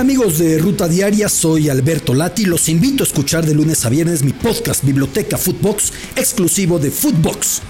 Hola amigos de Ruta Diaria? Soy Alberto Lati. Los invito a escuchar de lunes a viernes mi podcast Biblioteca Footbox, exclusivo de Footbox.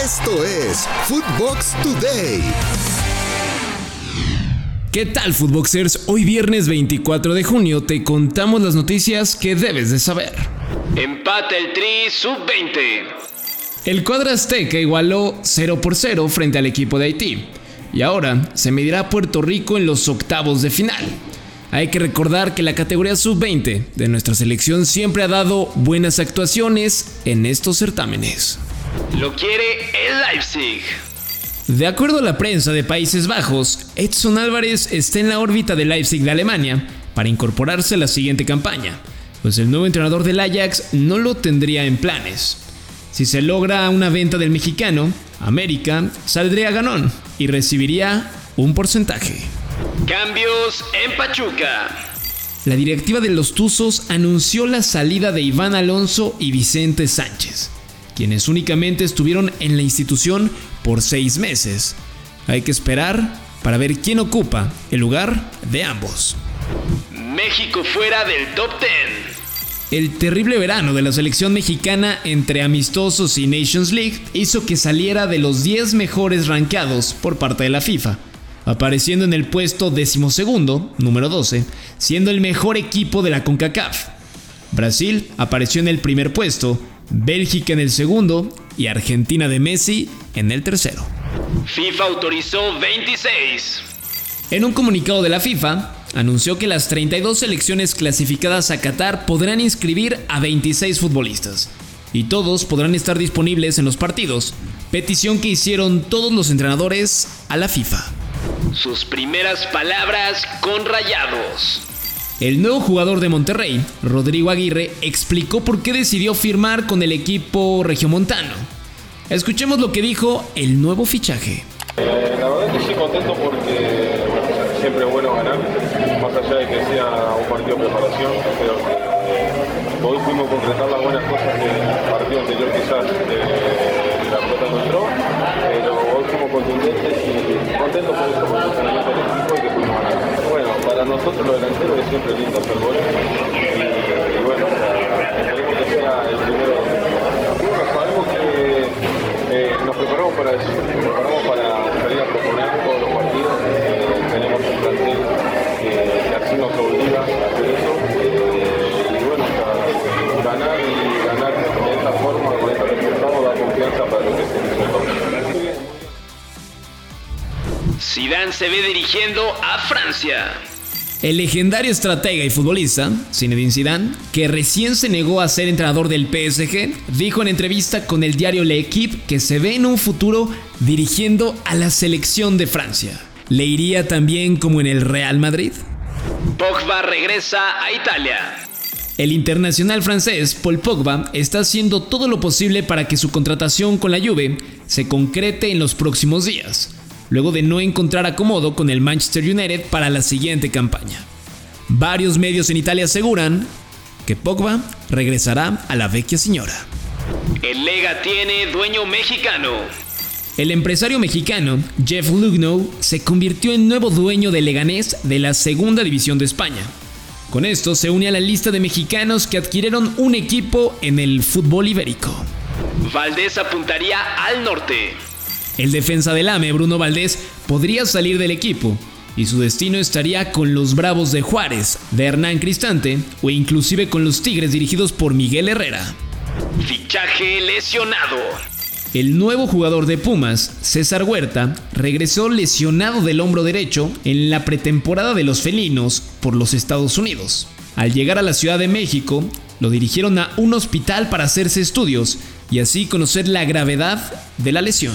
Esto es Footbox Today. ¿Qué tal, Footboxers? Hoy viernes 24 de junio te contamos las noticias que debes de saber. Empate el Tri Sub-20. El cuadro azteca igualó 0 por 0 frente al equipo de Haití y ahora se medirá a Puerto Rico en los octavos de final. Hay que recordar que la categoría sub-20 de nuestra selección siempre ha dado buenas actuaciones en estos certámenes. Lo quiere el Leipzig. De acuerdo a la prensa de Países Bajos, Edson Álvarez está en la órbita del Leipzig de Alemania para incorporarse a la siguiente campaña, pues el nuevo entrenador del Ajax no lo tendría en planes. Si se logra una venta del mexicano, América saldría ganón y recibiría un porcentaje. Cambios en Pachuca. La directiva de los Tuzos anunció la salida de Iván Alonso y Vicente Sánchez, quienes únicamente estuvieron en la institución por seis meses. Hay que esperar para ver quién ocupa el lugar de ambos. México fuera del top 10. El terrible verano de la selección mexicana entre amistosos y Nations League hizo que saliera de los 10 mejores rankeados por parte de la FIFA, apareciendo en el puesto decimosegundo, número 12, siendo el mejor equipo de la CONCACAF. Brasil apareció en el primer puesto, Bélgica en el segundo y Argentina de Messi en el tercero. FIFA autorizó 26. En un comunicado de la FIFA, anunció que las 32 selecciones clasificadas a Qatar podrán inscribir a 26 futbolistas, y todos podrán estar disponibles en los partidos, petición que hicieron todos los entrenadores a la FIFA. Sus primeras palabras con rayados. El nuevo jugador de Monterrey, Rodrigo Aguirre, explicó por qué decidió firmar con el equipo regiomontano. Escuchemos lo que dijo el nuevo fichaje. Eh, la verdad que sí contento porque más allá de que sea un partido de preparación, creo que eh, hoy pudimos concretar las buenas cosas del partido anterior quizás de, la pelota no entró, pero hoy fuimos contundentes y contentos por eso, por el funcionamiento del equipo y que pudimos ganar. Bueno, para nosotros los delanteros es siempre lindo hacer goles y, bueno, esperemos que sea el primero. Bueno, sabemos que eh, nos preparamos para eso, Zidane se ve dirigiendo a Francia. El legendario estratega y futbolista, Zinedine Zidane, que recién se negó a ser entrenador del PSG, dijo en entrevista con el diario L'Equipe que se ve en un futuro dirigiendo a la selección de Francia. ¿Le iría también como en el Real Madrid? Pogba regresa a Italia. El internacional francés Paul Pogba está haciendo todo lo posible para que su contratación con la Juve se concrete en los próximos días luego de no encontrar acomodo con el Manchester United para la siguiente campaña. Varios medios en Italia aseguran que Pogba regresará a la vecchia señora. El Lega tiene dueño mexicano. El empresario mexicano Jeff Lugno se convirtió en nuevo dueño de Leganés de la Segunda División de España. Con esto se une a la lista de mexicanos que adquirieron un equipo en el fútbol ibérico. Valdés apuntaría al norte. El defensa del AME, Bruno Valdés, podría salir del equipo y su destino estaría con los Bravos de Juárez, de Hernán Cristante o inclusive con los Tigres dirigidos por Miguel Herrera. Fichaje lesionado. El nuevo jugador de Pumas, César Huerta, regresó lesionado del hombro derecho en la pretemporada de los felinos por los Estados Unidos. Al llegar a la Ciudad de México, lo dirigieron a un hospital para hacerse estudios y así conocer la gravedad de la lesión.